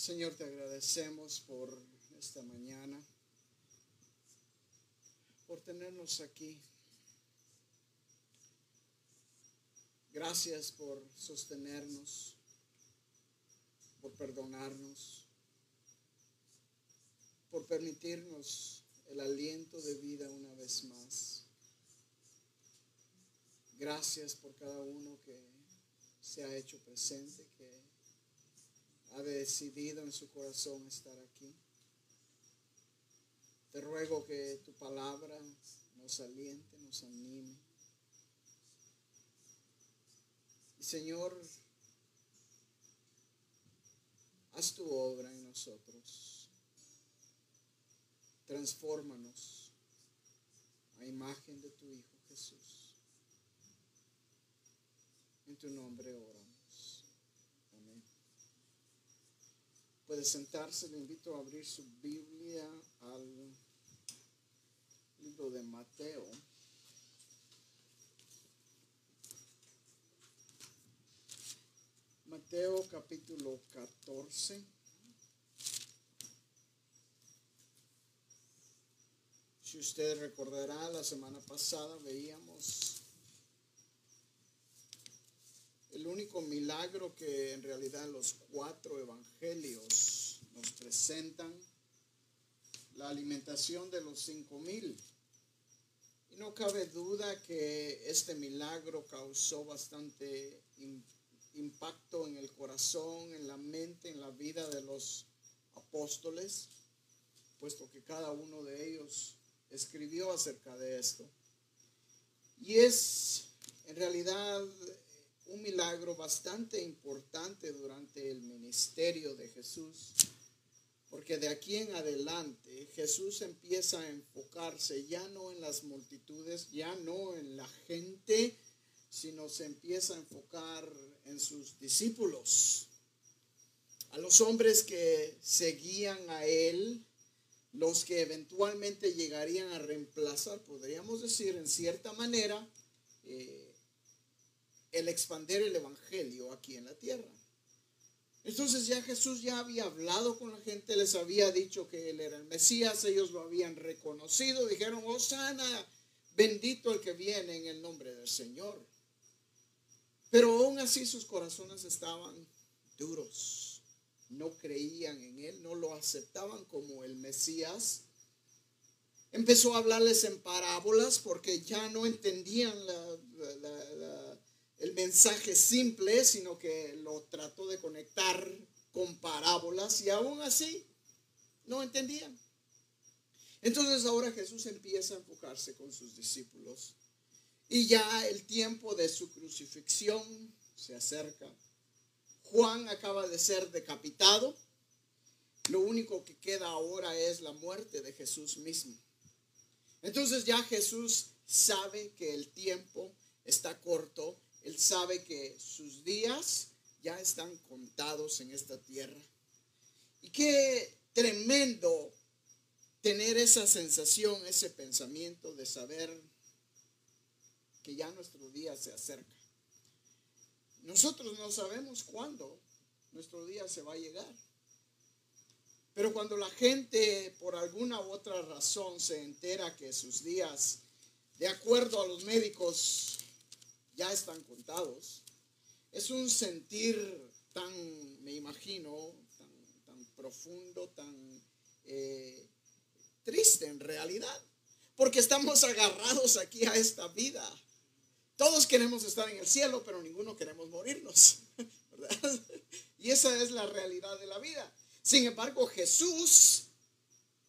Señor, te agradecemos por esta mañana, por tenernos aquí. Gracias por sostenernos, por perdonarnos, por permitirnos el aliento de vida una vez más. Gracias por cada uno que se ha hecho presente, ha decidido en su corazón estar aquí. Te ruego que tu palabra nos aliente, nos anime. Y Señor, haz tu obra en nosotros. Transfórmanos a imagen de tu Hijo Jesús. En tu nombre oramos. Amén. Puede sentarse, le invito a abrir su Biblia al libro de Mateo. Mateo capítulo 14. Si usted recordará, la semana pasada veíamos el único milagro que en realidad los cuatro evangelios nos presentan, la alimentación de los cinco mil. Y no cabe duda que este milagro causó bastante impacto en el corazón, en la mente, en la vida de los apóstoles, puesto que cada uno de ellos escribió acerca de esto. Y es en realidad un milagro bastante importante durante el ministerio de Jesús, porque de aquí en adelante Jesús empieza a enfocarse ya no en las multitudes, ya no en la gente, sino se empieza a enfocar en sus discípulos, a los hombres que seguían a Él, los que eventualmente llegarían a reemplazar, podríamos decir en cierta manera, eh, el expander el Evangelio aquí en la tierra. Entonces ya Jesús ya había hablado con la gente, les había dicho que Él era el Mesías, ellos lo habían reconocido, dijeron, sana, bendito el que viene en el nombre del Señor. Pero aún así sus corazones estaban duros, no creían en Él, no lo aceptaban como el Mesías. Empezó a hablarles en parábolas porque ya no entendían la, el mensaje simple, sino que lo trató de conectar con parábolas y aún así no entendían. Entonces ahora Jesús empieza a enfocarse con sus discípulos y ya el tiempo de su crucifixión se acerca. Juan acaba de ser decapitado. Lo único que queda ahora es la muerte de Jesús mismo. Entonces ya Jesús sabe que el tiempo está corto él sabe que sus días ya están contados en esta tierra. Y qué tremendo tener esa sensación, ese pensamiento de saber que ya nuestro día se acerca. Nosotros no sabemos cuándo nuestro día se va a llegar. Pero cuando la gente por alguna u otra razón se entera que sus días, de acuerdo a los médicos, ya están contados. Es un sentir tan, me imagino, tan, profundo, tan eh, triste en realidad, porque estamos agarrados aquí a esta vida. Todos queremos estar en el cielo, pero ninguno queremos morirnos. Y esa es la realidad de la vida. Sin embargo, Jesús,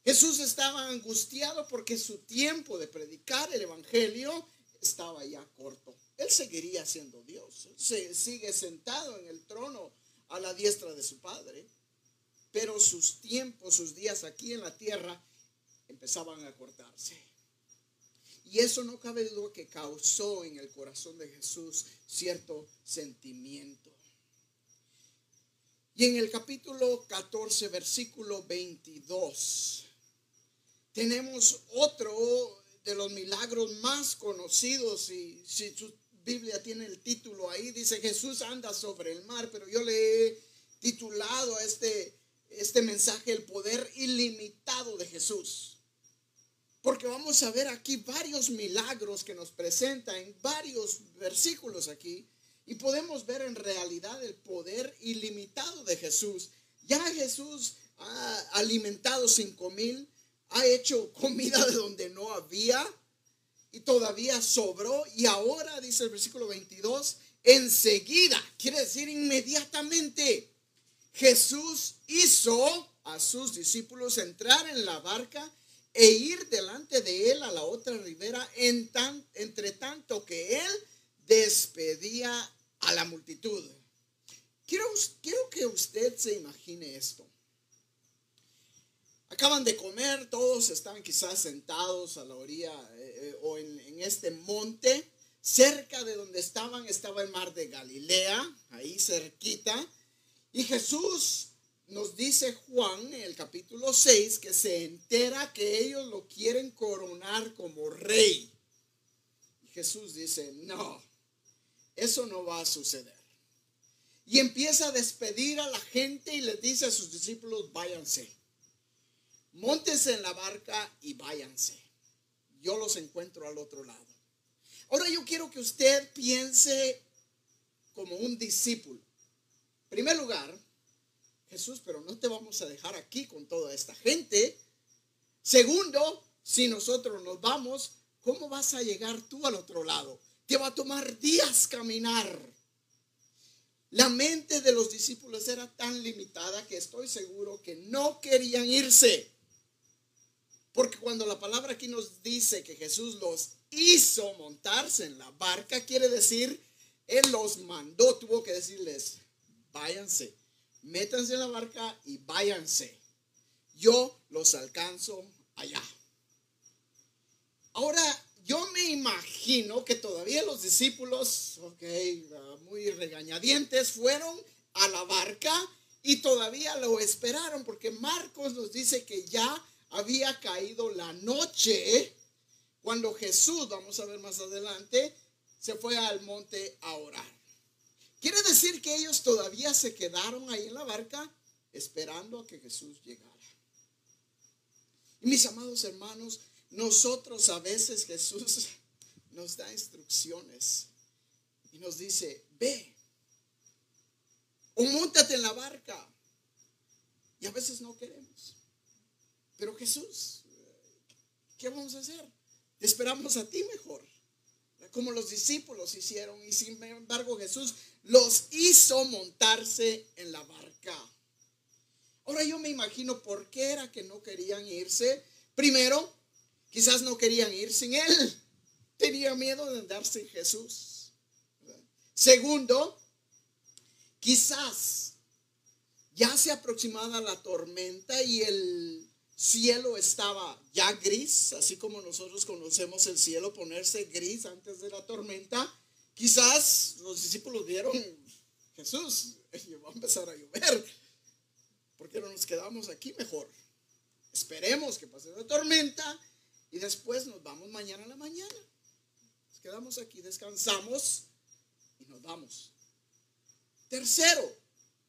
Jesús estaba angustiado porque su tiempo de predicar el Evangelio estaba ya corto. Él seguiría siendo Dios. Se sigue sentado en el trono a la diestra de su Padre. Pero sus tiempos, sus días aquí en la tierra empezaban a cortarse. Y eso no cabe duda que causó en el corazón de Jesús cierto sentimiento. Y en el capítulo 14, versículo 22, tenemos otro de los milagros más conocidos. Y si Biblia tiene el título ahí, dice Jesús anda sobre el mar, pero yo le he titulado a este este mensaje el poder ilimitado de Jesús. Porque vamos a ver aquí varios milagros que nos presenta en varios versículos aquí. Y podemos ver en realidad el poder ilimitado de Jesús. Ya Jesús ha alimentado cinco mil, ha hecho comida de donde no había y todavía sobró. Y ahora, dice el versículo 22, enseguida, quiere decir inmediatamente, Jesús hizo a sus discípulos entrar en la barca e ir delante de él a la otra ribera, en tan, entre tanto que él despedía a la multitud. Quiero, quiero que usted se imagine esto. Acaban de comer, todos estaban quizás sentados a la orilla eh, eh, o en, este monte. Cerca de donde estaban estaba el mar de Galilea, ahí cerquita. Y Jesús nos dice Juan en el capítulo 6 que se entera que ellos lo quieren coronar como rey. Y Jesús dice, no, eso no va a suceder. Y empieza a despedir a la gente y les dice a sus discípulos, váyanse, montense en la barca y váyanse. Yo los encuentro al otro lado. Ahora yo quiero que usted piense como un discípulo. En primer lugar, Jesús, pero no te vamos a dejar aquí con toda esta gente. Segundo, si nosotros nos vamos, ¿cómo vas a llegar tú al otro lado? Te va a tomar días caminar. La mente de los discípulos era tan limitada que estoy seguro que no querían irse. Porque cuando la palabra aquí nos dice que Jesús los hizo montarse en la barca, quiere decir, Él los mandó, tuvo que decirles, váyanse métanse en la barca y váyanse. Yo los alcanzo allá. Ahora, yo me imagino que todavía los discípulos, ok, muy regañadientes, fueron a la barca y todavía lo esperaron porque Marcos nos dice que ya había caído la noche cuando Jesús, vamos a ver más adelante, se fue al monte a orar. Quiere decir que ellos todavía se quedaron ahí en la barca esperando a que Jesús llegara. Y mis amados hermanos, nosotros a veces Jesús nos da instrucciones y nos dice, ve o montate en la barca. Y a veces no queremos. Pero Jesús, ¿qué vamos a hacer? esperamos a ti mejor como los discípulos hicieron. Y sin embargo Jesús los hizo montarse en la barca. Ahora yo me imagino por qué era que no querían irse. Primero, quizás no querían ir sin Él. Tenía miedo de andar sin Jesús. Segundo, quizás ya se aproximaba la tormenta y el cielo estaba ya gris, así como nosotros conocemos el cielo ponerse gris antes de la tormenta. Quizás los discípulos vieron, Jesús, va a empezar a llover. ¿Por qué no nos quedamos aquí mejor? Esperemos que pase la tormenta y después nos vamos mañana a la mañana. Nos quedamos aquí, descansamos y nos vamos. Tercero,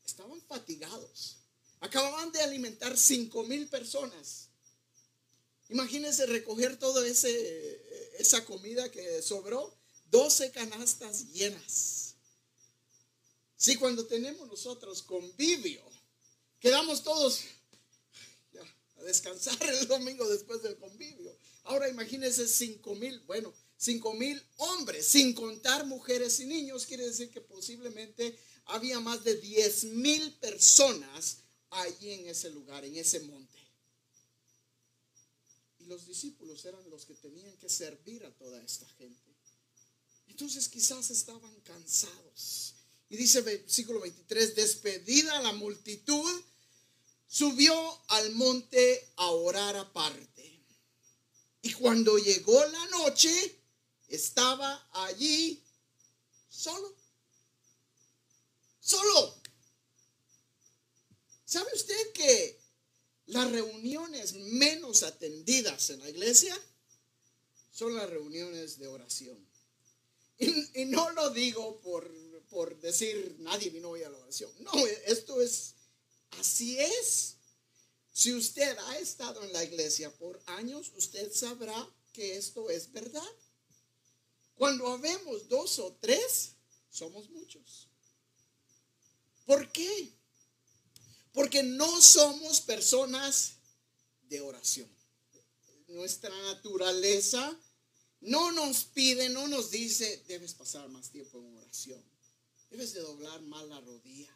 estaban fatigados. Acababan de alimentar cinco mil personas. Imagínense recoger toda esa comida que sobró, 12 canastas llenas. Si cuando tenemos nosotros convivio, quedamos todos a descansar el domingo después del convivio. Ahora imagínense cinco mil, bueno, cinco mil hombres, sin contar mujeres y niños, quiere decir que posiblemente había más de 10 mil personas allí en ese lugar, en ese monte. Y los discípulos eran los que tenían que servir a toda esta gente. Entonces quizás estaban cansados. Y dice versículo 23, despedida la multitud, subió al monte a orar aparte. Y cuando llegó la noche, estaba allí solo. Solo. ¿Sabe usted que las reuniones menos atendidas en la iglesia son las reuniones de oración? Y, no lo digo por, por decir nadie vino hoy a la oración. No, esto es Así es. Si usted ha estado en la iglesia por años, usted sabrá que esto es verdad. Cuando habemos dos o tres, somos muchos. ¿Por qué? Porque no somos personas de oración. Nuestra naturaleza no nos pide, no nos dice, debes pasar más tiempo en oración, debes de doblar más la rodilla.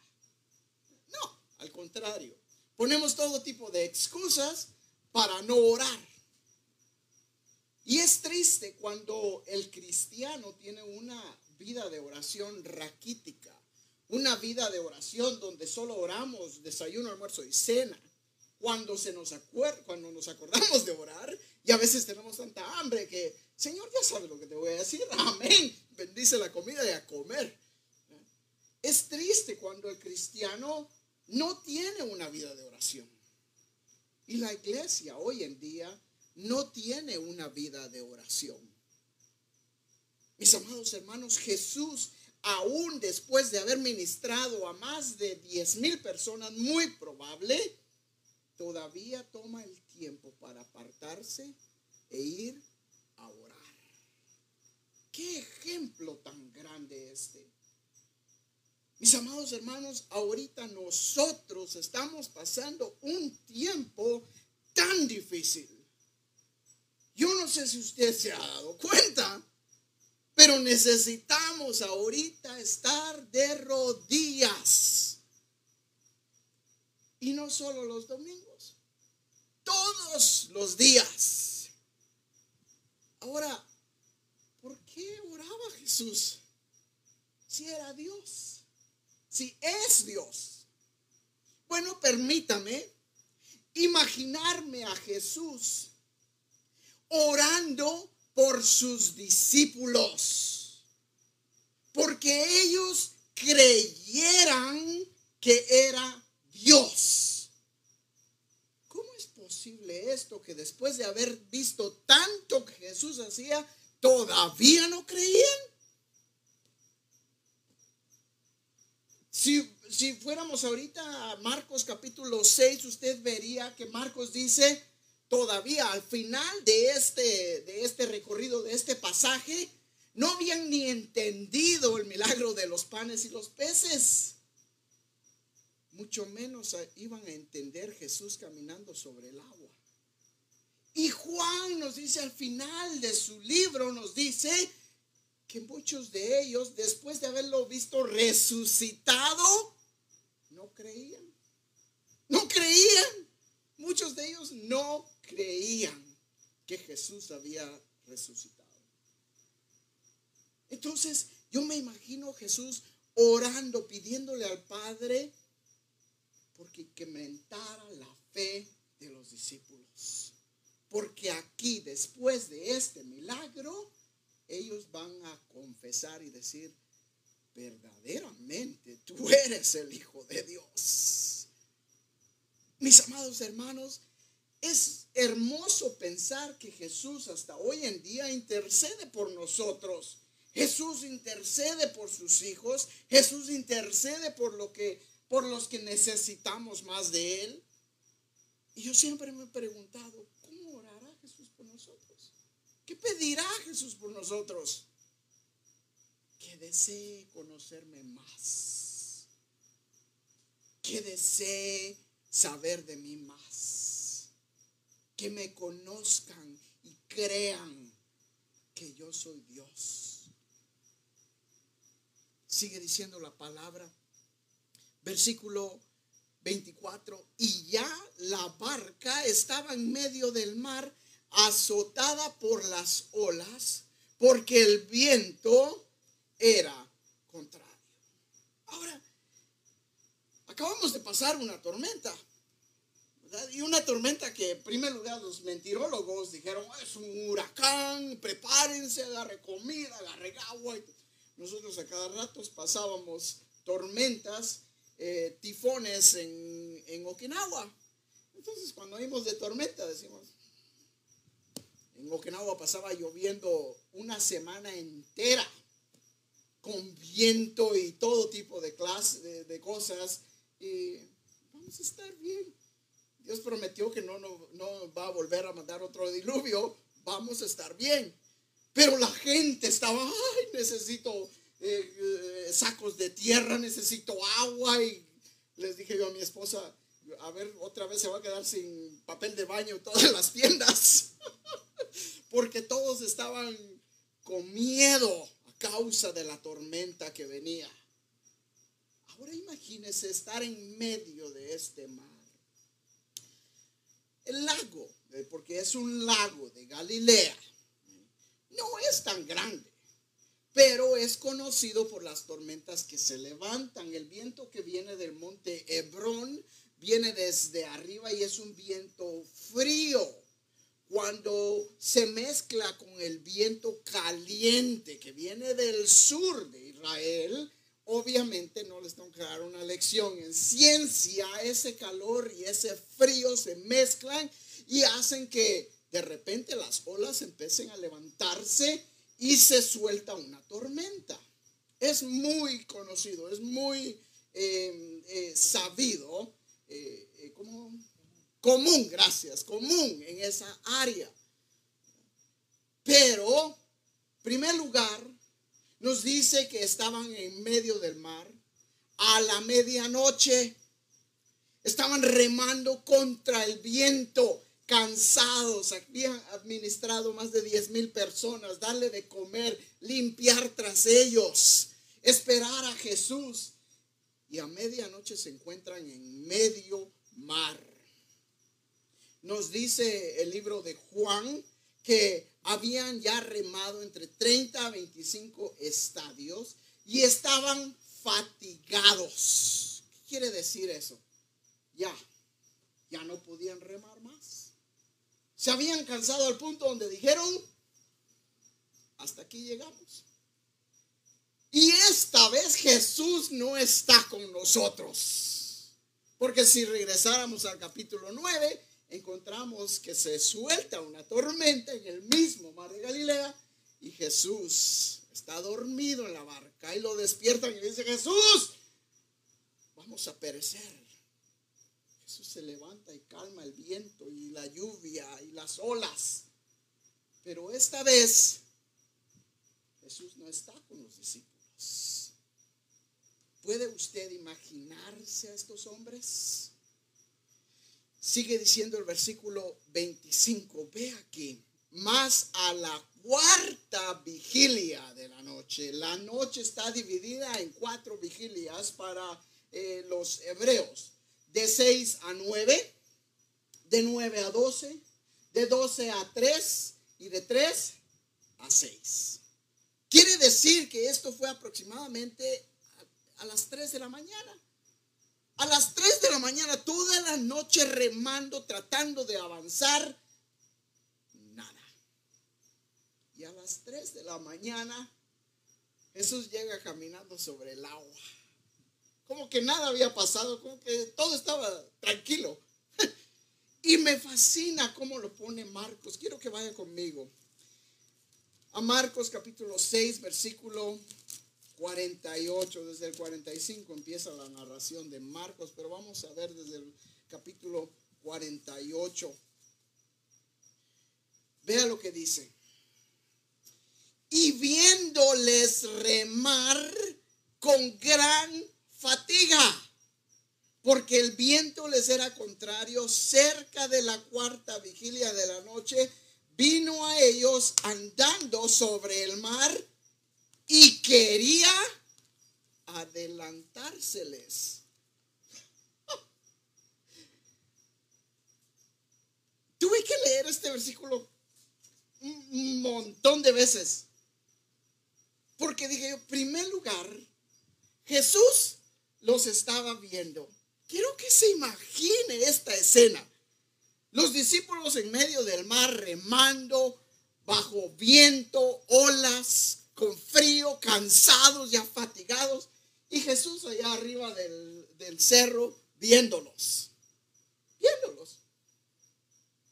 No, al contrario, ponemos todo tipo de excusas para no orar. Y es triste cuando el cristiano tiene una vida de oración raquítica, una vida de oración donde solo oramos desayuno, almuerzo y cena. Cuando, se nos cuando nos acordamos de orar y a veces tenemos tanta hambre que, Señor, ya sabe lo que te voy a decir. Amén. Bendice la comida y a comer. Es triste cuando el cristiano no tiene una vida de oración. Y la iglesia hoy en día no tiene una vida de oración. Mis amados hermanos, Jesús, aún después de haber ministrado a más de 10 mil personas, muy probable, todavía toma el tiempo para apartarse e ir a orar. ¿Qué ejemplo tan grande este? Mis amados hermanos, ahorita nosotros estamos pasando un tiempo tan difícil. Yo no sé si usted se ha dado cuenta, pero necesitamos ahorita estar de rodillas. Y no solo los domingos, todos los días. Ahora, ¿por qué oraba Jesús? Si era Dios, si es Dios. Bueno, permítame imaginarme a Jesús orando por sus discípulos, porque ellos creyeran que era Dios. ¿Cómo es posible esto que después de haber visto tanto que Jesús hacía, todavía no creían? Si, si fuéramos ahorita a Marcos capítulo 6, usted vería que Marcos dice, todavía al final de este, de este recorrido, de este pasaje, no habían ni entendido el milagro de los panes y los peces. Mucho menos iban a entender Jesús caminando sobre el agua. Y Juan nos dice al final de su libro, nos dice que muchos de ellos, después de haberlo visto resucitado, no creían. No creían. Muchos de ellos no creían que Jesús había resucitado. Entonces, yo me imagino Jesús orando, pidiéndole al Padre porque incrementara la fe de los discípulos. Porque aquí, después de este milagro, ellos van a confesar y decir, verdaderamente tú eres el Hijo de Dios. Mis amados hermanos, es hermoso pensar que Jesús hasta hoy en día intercede por nosotros. Jesús intercede por sus hijos. Jesús intercede por lo que por los que necesitamos más de él. Y yo siempre me he preguntado, ¿cómo orará Jesús por nosotros? ¿Qué pedirá Jesús por nosotros? Que desee conocerme más. Que desee saber de mí más que me conozcan y crean que yo soy Dios. Sigue diciendo la palabra, versículo 24, y ya la barca estaba en medio del mar, azotada por las olas, porque el viento era contrario. Ahora, acabamos de pasar una tormenta. Y una tormenta que en primer lugar los mentirólogos dijeron, es un huracán, prepárense, agarre comida, agarre agua. Nosotros a cada rato pasábamos tormentas, eh, tifones en, en Okinawa. Entonces cuando oímos de tormenta decimos, en Okinawa pasaba lloviendo una semana entera, con viento y todo tipo de, clase, de, de cosas. Y vamos a estar bien. Dios prometió que no, no, no va a volver a mandar otro diluvio, vamos a estar bien. Pero la gente estaba, ay, necesito eh, eh, sacos de tierra, necesito agua. Y les dije yo a mi esposa, a ver, otra vez se va a quedar sin papel de baño todas las tiendas. Porque todos estaban con miedo a causa de la tormenta que venía. Ahora imagínese estar en medio de este mar. El lago, eh, porque es un lago de Galilea, no es tan grande, pero es conocido por las tormentas que se levantan. El viento que viene del monte Hebrón viene desde arriba y es un viento frío. Cuando se mezcla con el viento caliente que viene del sur de Israel, obviamente no les tengo que dar una lección. En ciencia, ese calor y ese frío se mezclan y hacen que de repente las olas empiecen a levantarse y se suelta una tormenta. Es muy conocido, es muy eh, eh, sabido eh, como común, gracias, común en esa área. Pero, primer lugar, nos dice que estaban en medio del mar a la medianoche. Estaban remando contra el viento, cansados. Habían administrado más de 10 mil personas, darle de comer, limpiar tras ellos, esperar a Jesús y a medianoche se encuentran en medio mar. Nos dice el libro de Juan que habían ya remado entre 30 a 25 estadios y estaban fatigados. ¿Qué quiere decir eso? Ya, ya no podían remar más. Se habían cansado al punto donde dijeron, hasta aquí llegamos. Y esta vez Jesús no está con nosotros. Porque si regresáramos al capítulo 9, encontramos que se suelta una tormenta en el mismo mar de Galilea y Jesús está dormido en la barca y lo despiertan y dice, Jesús, vamos a perecer. Jesús se levanta y calma el viento y la lluvia y las olas. Pero esta vez Jesús no está con los discípulos. ¿Puede usted imaginarse a estos hombres? Sigue diciendo el versículo 25, ve aquí, más a la cuarta vigilia de la noche. La noche está dividida en cuatro vigilias para eh, los hebreos, de 6 a 9, de 9 a 12, de 12 a 3 y de 3 a 6. Quiere decir que esto fue aproximadamente a, las 3 de la mañana. A las 3 de la mañana, toda la noche remando, tratando de avanzar, nada. Y a las 3 de la mañana, Jesús llega caminando sobre el agua. Como que nada había pasado, como que todo estaba tranquilo. Y me fascina cómo lo pone Marcos. Quiero que vaya conmigo a Marcos capítulo 6, versículo 48, desde el 45 empieza la narración de Marcos, pero vamos a ver desde el capítulo 48. Vea lo que dice. Y viéndoles remar con gran fatiga, porque el viento les era contrario cerca de la cuarta vigilia de la noche, vino a ellos andando sobre el mar y quería adelantárseles. Tuve que leer este versículo un montón de veces. Porque dije, en primer lugar, Jesús los estaba viendo. Quiero que se imagine esta escena. Los discípulos en medio del mar remando, bajo viento, olas, con frío, cansados, ya fatigados. Y Jesús allá arriba del, cerro viéndolos. Viéndolos.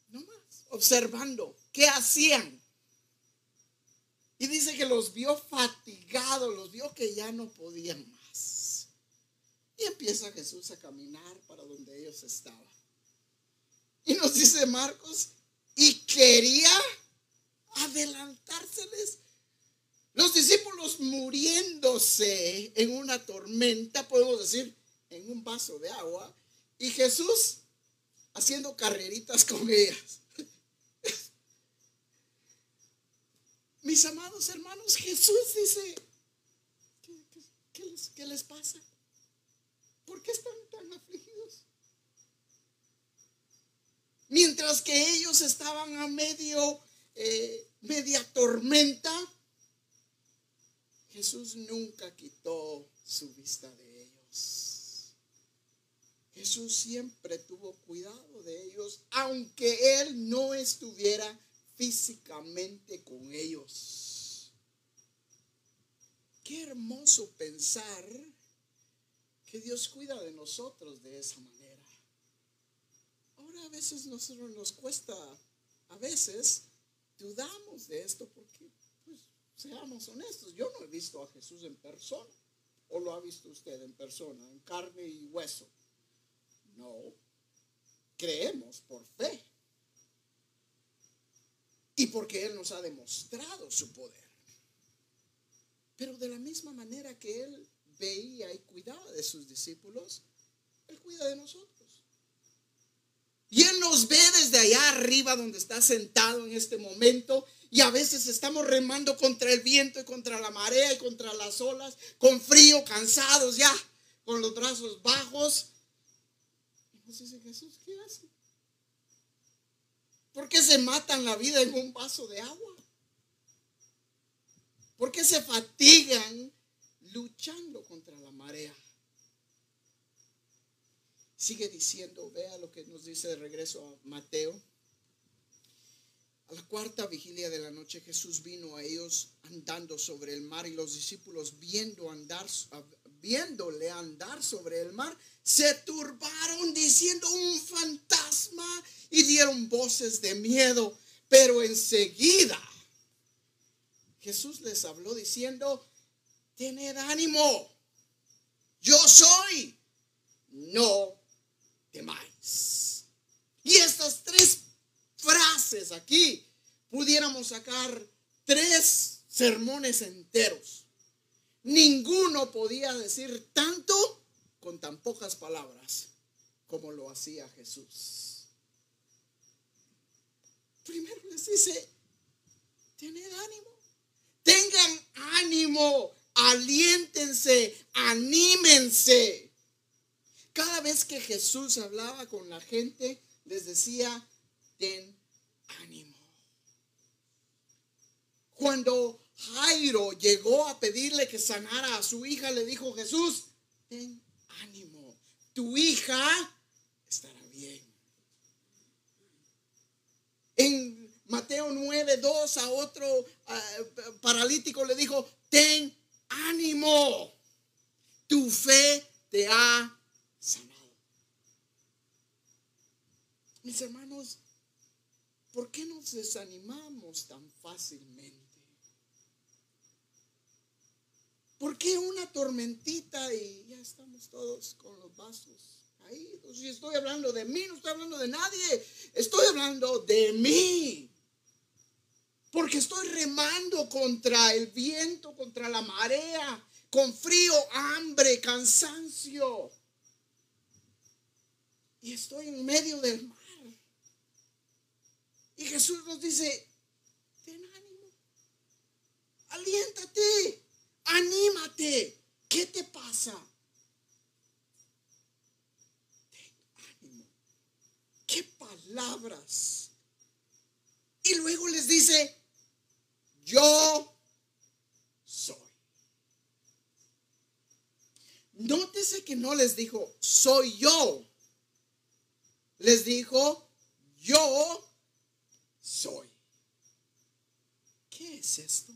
No más. Observando qué hacían. Y dice que los vio fatigados, los vio que ya no podían más. Y empieza Jesús a caminar para donde ellos estaban. Y nos dice Marcos, y quería adelantárseles. Los discípulos muriéndose en una tormenta, podemos decir, en un vaso de agua, y Jesús haciendo carreritas con ellas. Mis amados hermanos, Jesús dice, ¿qué, les, pasa? ¿Por qué están tan afligidos? Mientras que ellos estaban a medio, eh, media tormenta, Jesús nunca quitó su vista de ellos. Jesús siempre tuvo cuidado de ellos, aunque Él no estuviera físicamente con ellos. Qué hermoso pensar que Dios cuida de nosotros de esa manera. Ahora a veces nosotros nos cuesta, a veces dudamos de esto porque, seamos honestos, yo no he visto a Jesús en persona. ¿O lo ha visto usted en persona, en carne y hueso? No. Creemos por fe y porque Él nos ha demostrado su poder. Pero de la misma manera que Él veía y cuidaba de sus discípulos, Él cuida de nosotros. Y Él nos ve desde allá arriba donde está sentado en este momento. Y a veces estamos remando contra el viento y contra la marea y contra las olas, con frío, cansados ya, con los brazos bajos. Nos dice Jesús, ¿qué hace? ¿Por qué se matan la vida en un vaso de agua? ¿Por qué se fatigan luchando contra la marea? Sigue diciendo, vea lo que nos dice de regreso a Mateo. A la cuarta vigilia de la noche Jesús vino a ellos andando sobre el mar y los discípulos viendo andar, viéndole andar sobre el mar, se turbaron diciendo un fantasma y dieron voces de miedo. Pero enseguida Jesús les habló diciendo, tened ánimo, yo soy, no temáis. Y estas tres frases aquí pudiéramos sacar tres sermones enteros. Ninguno podía decir tanto con tan pocas palabras como lo hacía Jesús. Primero les dice, tened ánimo, tengan ánimo, aliéntense, anímense. Cada vez que Jesús hablaba con la gente, les decía, ten ánimo. Cuando Jairo llegó a pedirle que sanara a su hija, le dijo Jesús, ten ánimo, tu hija estará bien. En Mateo 9, 2 a otro paralítico le dijo, ten ánimo, tu fe te ha sanado. Mis hermanos, ¿por qué nos desanimamos tan fácilmente? ¿Por qué una tormentita y ya estamos todos con los vasos caídos? Y estoy hablando de mí, no estoy hablando de nadie, estoy hablando de mí. Porque estoy remando contra el viento, contra la marea, con frío, hambre, cansancio. Y estoy en medio del mar. Y Jesús nos dice, ten ánimo, aliéntate. Anímate. ¿Qué te pasa? Ten ánimo. ¿Qué palabras? Y luego les dice, yo soy. Nótese que no les dijo, soy yo. Les dijo, yo soy. ¿Qué es esto?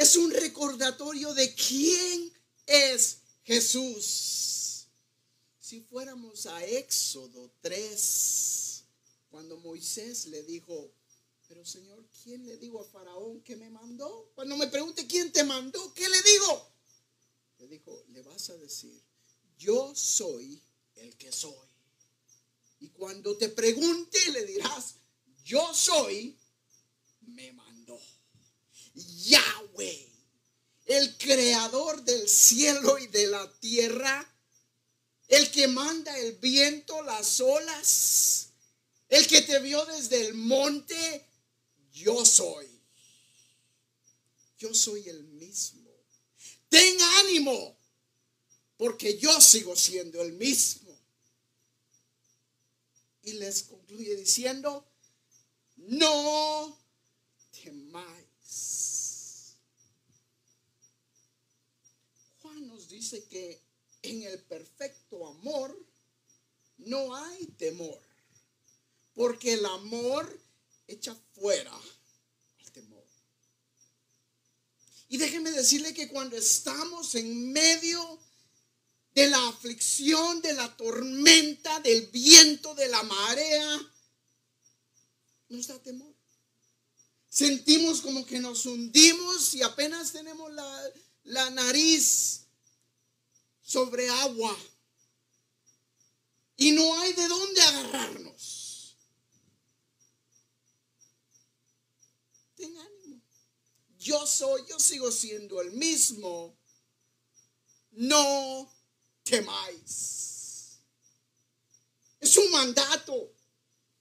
es un recordatorio de quién es Jesús. Si fuéramos a Éxodo 3, cuando Moisés le dijo, pero Señor, ¿quién le digo a Faraón que me mandó? Cuando me pregunte quién te mandó, ¿qué le digo? Le dijo, le vas a decir, yo soy el que soy. Y cuando te pregunte, le dirás, yo soy, me mandó. Yahweh, el creador del cielo y de la tierra, el que manda el viento, las olas, el que te vio desde el monte, yo soy. Yo soy el mismo. Ten ánimo, porque yo sigo siendo el mismo. Y les concluye diciendo, no temáis. Juan nos dice que en el perfecto amor no hay temor, porque el amor echa fuera el temor. Y déjeme decirle que cuando estamos en medio de la aflicción, de la tormenta, del viento, de la marea, nos da temor. Sentimos como que nos hundimos y apenas tenemos la, la nariz sobre agua. Y no hay de dónde agarrarnos. Ten ánimo. Yo soy, yo sigo siendo el mismo. No temáis. Es un mandato.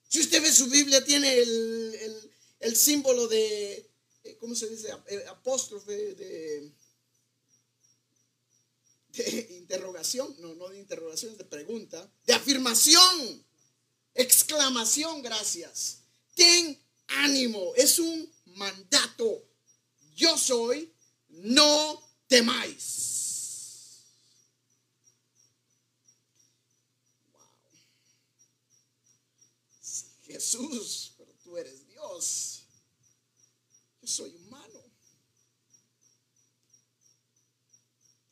Si usted ve su Biblia, tiene el, el símbolo de, eh, ¿cómo se dice? Eh, apóstrofe de interrogación, no, no de interrogación, de pregunta, de afirmación, exclamación, gracias. Ten ánimo, es un mandato. Yo soy, no temáis. Jesús, pero tú eres Dios. Yo soy humano.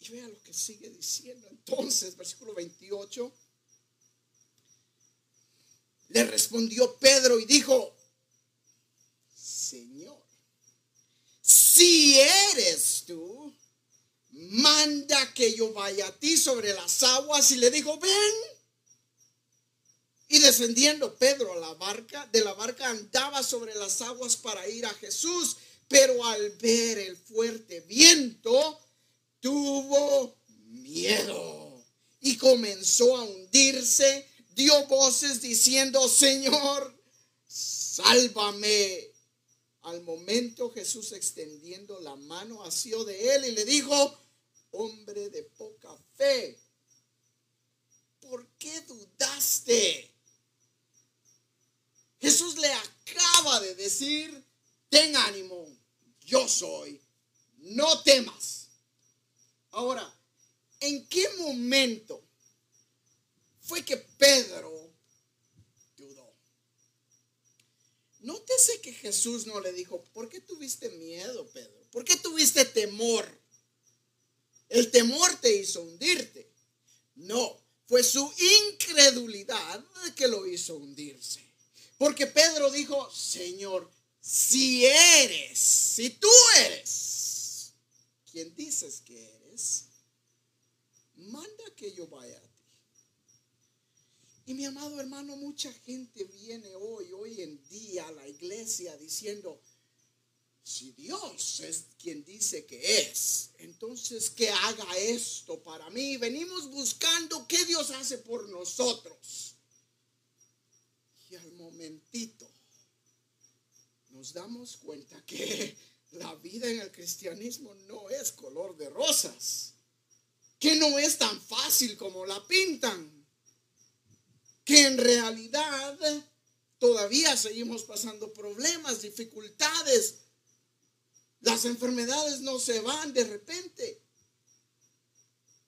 vea lo que sigue diciendo. Entonces, versículo 28. Le respondió Pedro y dijo, Señor, si eres tú, manda que yo vaya a ti sobre las aguas. Y le dijo, ven. Y descendiendo Pedro a la barca, de la barca andaba sobre las aguas para ir a Jesús. Pero al ver el fuerte viento, tuvo miedo y comenzó a hundirse. Dio voces diciendo, Señor, sálvame. Al momento Jesús extendiendo la mano hacia de él y le dijo, hombre de poca fe, ¿por qué dudaste? Jesús le acaba de decir, ten ánimo, yo soy, no temas. Ahora, ¿en qué momento fue que Pedro dudó? Nótese que Jesús no le dijo, ¿por qué tuviste miedo, Pedro? ¿Por qué tuviste temor? El temor te hizo hundirte. No, fue su incredulidad que lo hizo hundirse. Porque Pedro dijo, Señor, si eres, si tú eres, quien dices que eres? manda que yo vaya a ti. Y mi amado hermano, mucha gente viene hoy, hoy en día a la iglesia diciendo, si Dios es quien dice que es, entonces que haga esto para mí. Venimos buscando qué Dios hace por nosotros. Y al momentito nos damos cuenta que la vida en el cristianismo no es color de rosas que no es tan fácil como la pintan, que en realidad todavía seguimos pasando problemas, dificultades, las enfermedades no se van de repente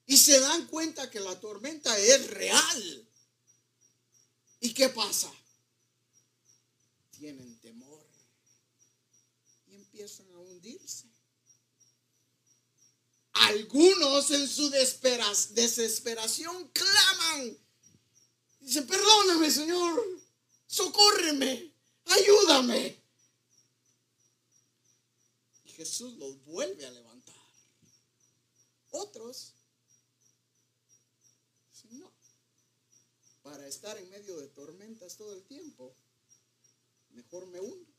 y se dan cuenta que la tormenta es real. ¿Y qué pasa? Tienen temor y empiezan a hundirse. Algunos en su desesperación claman. Dicen, perdóname Señor, socórreme, ayúdame. Y Jesús los vuelve a levantar. Otros no. Para estar en medio de tormentas todo el tiempo, mejor me hundo.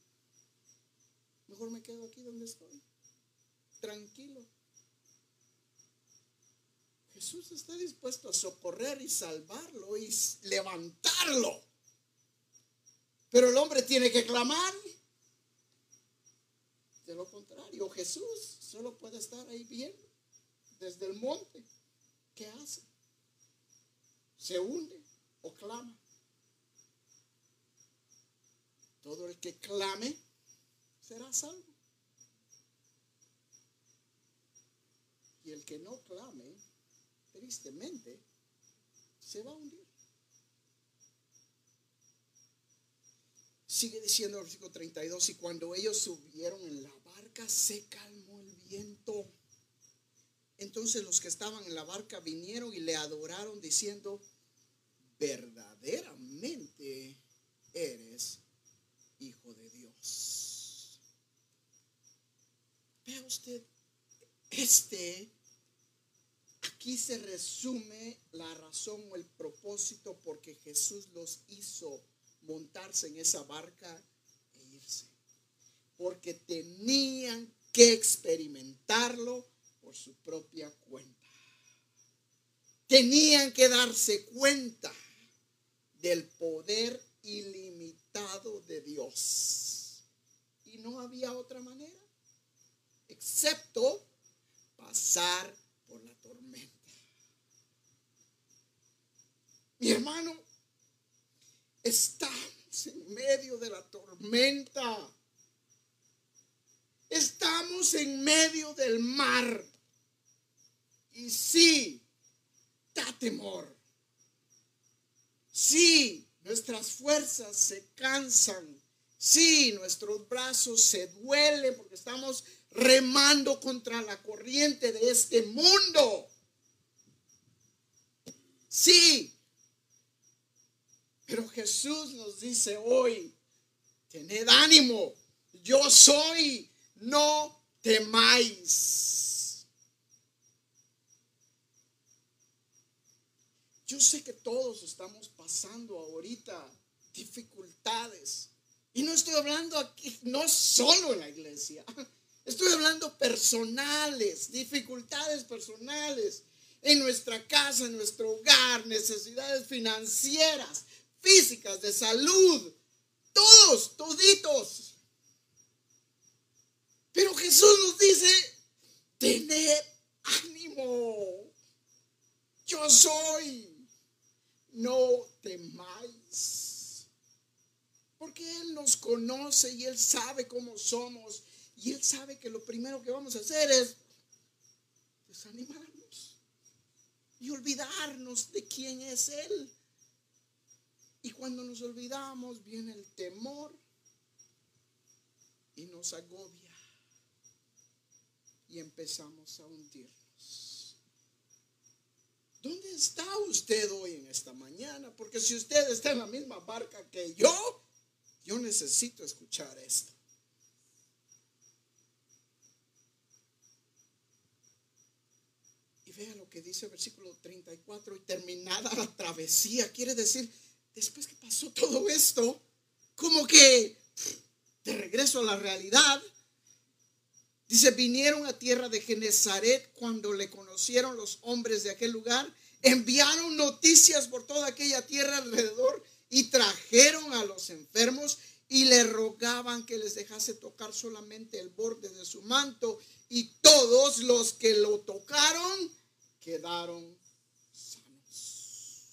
Mejor me quedo aquí donde estoy. Tranquilo. Jesús está dispuesto a socorrer y salvarlo y levantarlo. Pero el hombre tiene que clamar. De lo contrario, Jesús solo puede estar ahí bien desde el monte. ¿Qué hace? Se hunde o clama. Todo el que clame será salvo. Y el que no clame, tristemente, se va a hundir. Sigue diciendo el versículo 32, y cuando ellos subieron en la barca se calmó el viento. Entonces los que estaban en la barca vinieron y le adoraron diciendo, verdaderamente eres hijo de Dios. Vea usted, este, aquí se resume la razón o el propósito porque Jesús los hizo montarse en esa barca e irse. Porque tenían que experimentarlo por su propia cuenta. Tenían que darse cuenta del poder ilimitado de Dios. Y no había otra manera, excepto pasar por la tormenta. Mi hermano, estamos en medio de la tormenta. Estamos en medio del mar. Y sí, da temor. Sí, nuestras fuerzas se cansan. Sí, nuestros brazos se duelen porque estamos remando contra la corriente de este mundo. Sí, pero Jesús nos dice hoy, tened ánimo, yo soy, no temáis. Yo sé que todos estamos pasando ahorita dificultades. Y no estoy hablando aquí, no solo en la iglesia. Estoy hablando personales, dificultades personales en nuestra casa, en nuestro hogar, necesidades financieras, físicas, de salud. Todos, toditos. Pero Jesús nos dice, tened ánimo. Yo soy no temáis. Porque Él nos conoce y Él sabe cómo somos. Y Él sabe que lo primero que vamos a hacer es desanimarnos y olvidarnos de quién es Él. Y cuando nos olvidamos viene el temor y nos agobia y empezamos a hundir. ¿Dónde está usted hoy en esta mañana? Porque si usted está en la misma barca que yo, yo necesito escuchar esto. Y vea lo que dice el versículo 34, y terminada la travesía, quiere decir, después que pasó todo esto, como que de regreso a la realidad, Dice, vinieron a tierra de Genezaret cuando le conocieron los hombres de aquel lugar, enviaron noticias por toda aquella tierra alrededor y trajeron a los enfermos y le rogaban que les dejase tocar solamente el borde de su manto y todos los que lo tocaron quedaron sanos.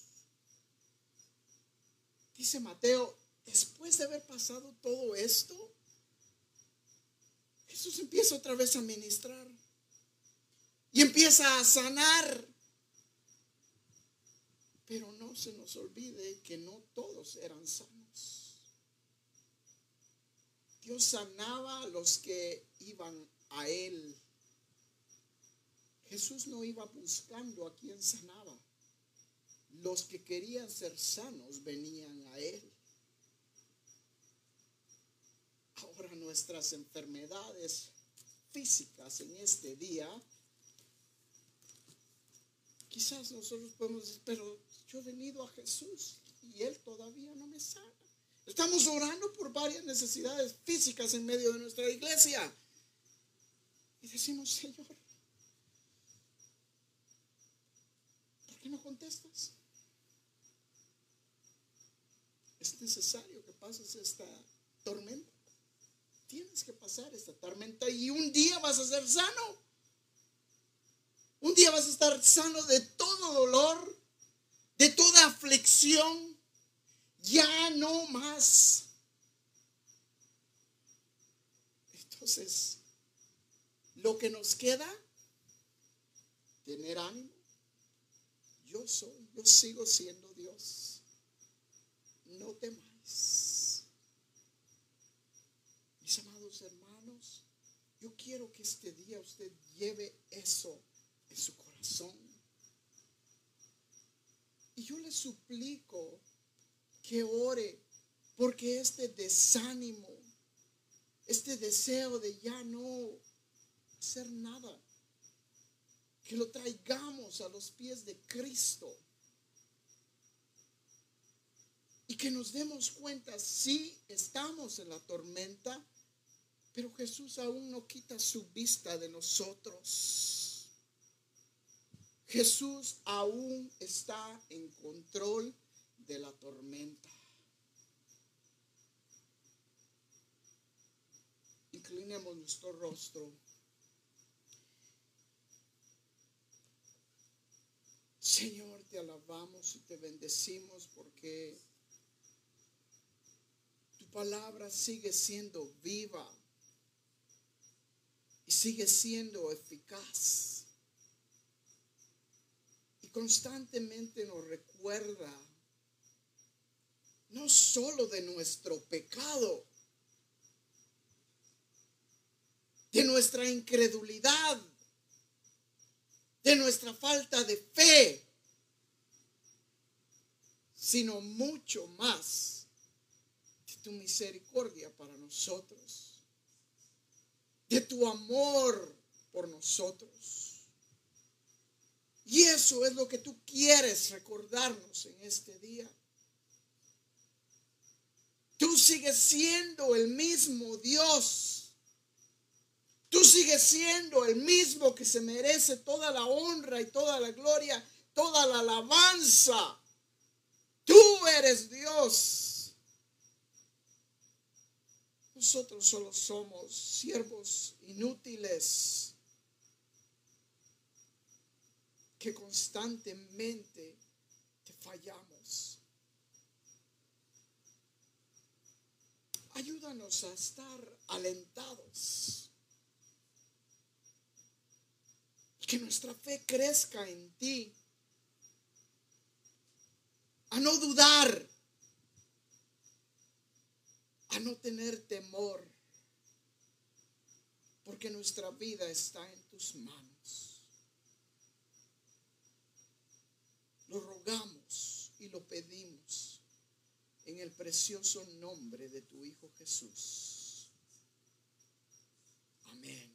Dice Mateo, después de haber pasado todo esto, Jesús empieza otra vez a ministrar y empieza a sanar. Pero no se nos olvide que no todos eran sanos. Dios sanaba a los que iban a Él. Jesús no iba buscando a quien sanaba. Los que querían ser sanos venían a Él. Ahora nuestras enfermedades físicas en este día quizás nosotros podemos decir, pero yo he venido a Jesús y Él todavía no me sana. Estamos orando por varias necesidades físicas en medio de nuestra iglesia. Y decimos, Señor, ¿por qué no contestas? Es necesario que pases esta tormenta. Tienes que pasar esta tormenta y un día vas a ser sano. Un día vas a estar sano de todo dolor, de toda aflicción. Ya no más. Entonces, lo que nos queda, tener ánimo. Yo soy, yo sigo siendo Dios. No temáis. Mis amados hermanos, yo quiero que este día usted lleve eso en su corazón. Y yo le suplico que ore porque este desánimo, este deseo de ya no hacer nada, que lo traigamos a los pies de Cristo y que nos demos cuenta, si estamos en la tormenta, pero Jesús aún no quita su vista de nosotros. Jesús aún está en control de la tormenta. Inclinemos nuestro rostro. Señor, te alabamos y te bendecimos porque tu palabra sigue siendo viva y sigue siendo eficaz. Constantemente nos recuerda no solo de nuestro pecado, de nuestra incredulidad, de nuestra falta de fe, sino mucho más de tu misericordia para nosotros, de tu amor por nosotros. Y eso es lo que tú quieres recordarnos en este día. Tú sigues siendo el mismo Dios. Tú sigues siendo el mismo que se merece toda la honra y toda la gloria, toda la alabanza. Tú eres Dios. Nosotros solo somos siervos inútiles que constantemente te fallamos. Ayúdanos a estar alentados. Que nuestra fe crezca en ti. A no dudar a no tener temor, porque nuestra vida está en tus manos. Lo rogamos y lo pedimos en el precioso nombre de tu Hijo Jesús. Amén.